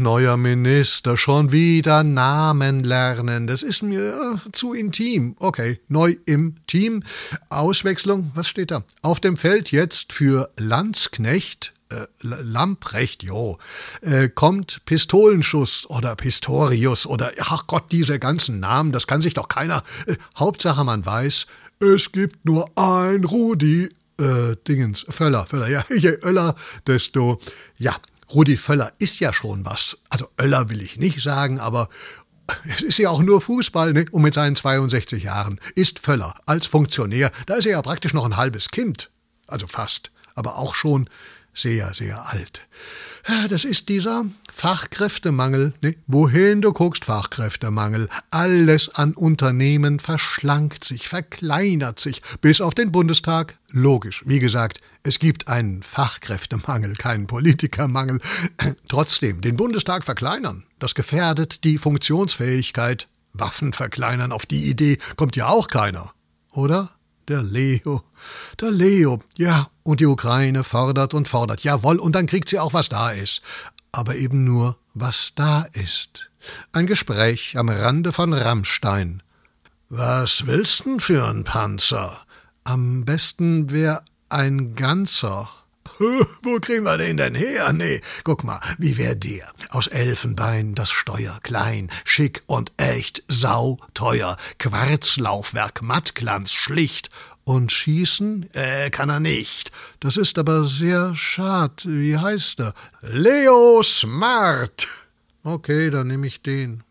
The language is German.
neuer Minister, schon wieder Namen lernen. Das ist mir äh, zu intim. Okay, neu im Team. Auswechslung, was steht da? Auf dem Feld jetzt für Landsknecht, äh, Lamprecht, jo, äh, kommt Pistolenschuss oder Pistorius oder, ach Gott, diese ganzen Namen, das kann sich doch keiner. Hauptsache man weiß, es gibt nur ein Rudi, äh, Dingens, Völler, Völler, ja, je Öller, desto, ja, Rudi Völler ist ja schon was. Also Öller will ich nicht sagen, aber es ist ja auch nur Fußball, ne? Und mit seinen 62 Jahren ist Völler als Funktionär, da ist er ja praktisch noch ein halbes Kind. Also fast, aber auch schon sehr, sehr alt. Das ist dieser Fachkräftemangel. Ne? Wohin du guckst, Fachkräftemangel. Alles an Unternehmen verschlankt sich, verkleinert sich, bis auf den Bundestag. Logisch. Wie gesagt, es gibt einen Fachkräftemangel, keinen Politikermangel. Trotzdem, den Bundestag verkleinern, das gefährdet die Funktionsfähigkeit. Waffen verkleinern, auf die Idee kommt ja auch keiner. Oder? Der Leo. Der Leo. Ja, und die Ukraine fordert und fordert. Jawohl, und dann kriegt sie auch, was da ist. Aber eben nur, was da ist. Ein Gespräch am Rande von Rammstein. Was willst denn für ein Panzer? Am besten wär ein ganzer. Wo kriegen wir den denn her? Nee, guck mal, wie wär der? Aus Elfenbein, das Steuer, klein, schick und echt, sauteuer, Quarzlaufwerk, Mattglanz, schlicht. Und schießen? Äh, kann er nicht. Das ist aber sehr schad. Wie heißt er? Leo Smart. Okay, dann nehme ich den.